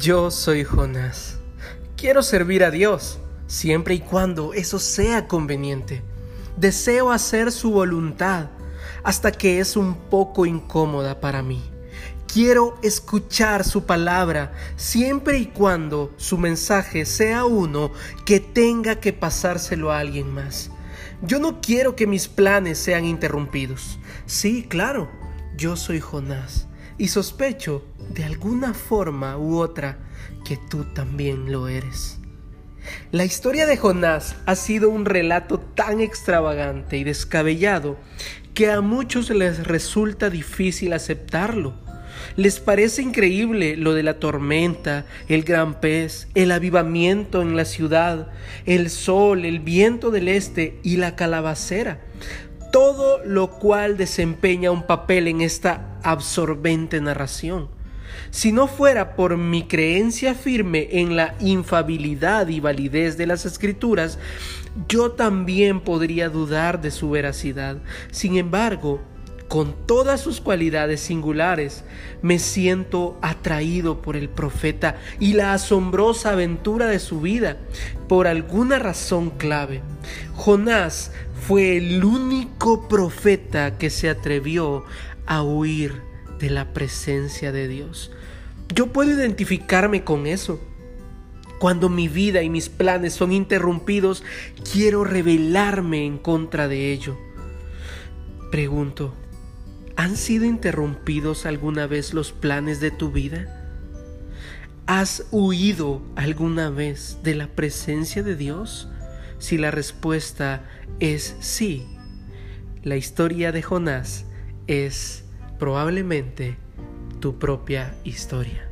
Yo soy Jonás. Quiero servir a Dios, siempre y cuando eso sea conveniente. Deseo hacer su voluntad hasta que es un poco incómoda para mí. Quiero escuchar su palabra siempre y cuando su mensaje sea uno que tenga que pasárselo a alguien más. Yo no quiero que mis planes sean interrumpidos. Sí, claro, yo soy Jonás y sospecho de alguna forma u otra que tú también lo eres. La historia de Jonás ha sido un relato tan extravagante y descabellado que a muchos les resulta difícil aceptarlo. Les parece increíble lo de la tormenta, el gran pez, el avivamiento en la ciudad, el sol, el viento del este y la calabacera todo lo cual desempeña un papel en esta absorbente narración. Si no fuera por mi creencia firme en la infabilidad y validez de las escrituras, yo también podría dudar de su veracidad. Sin embargo, con todas sus cualidades singulares, me siento atraído por el profeta y la asombrosa aventura de su vida, por alguna razón clave. Jonás fue el único profeta que se atrevió a huir de la presencia de Dios. Yo puedo identificarme con eso. Cuando mi vida y mis planes son interrumpidos, quiero rebelarme en contra de ello. Pregunto, ¿Han sido interrumpidos alguna vez los planes de tu vida? ¿Has huido alguna vez de la presencia de Dios? Si la respuesta es sí, la historia de Jonás es probablemente tu propia historia.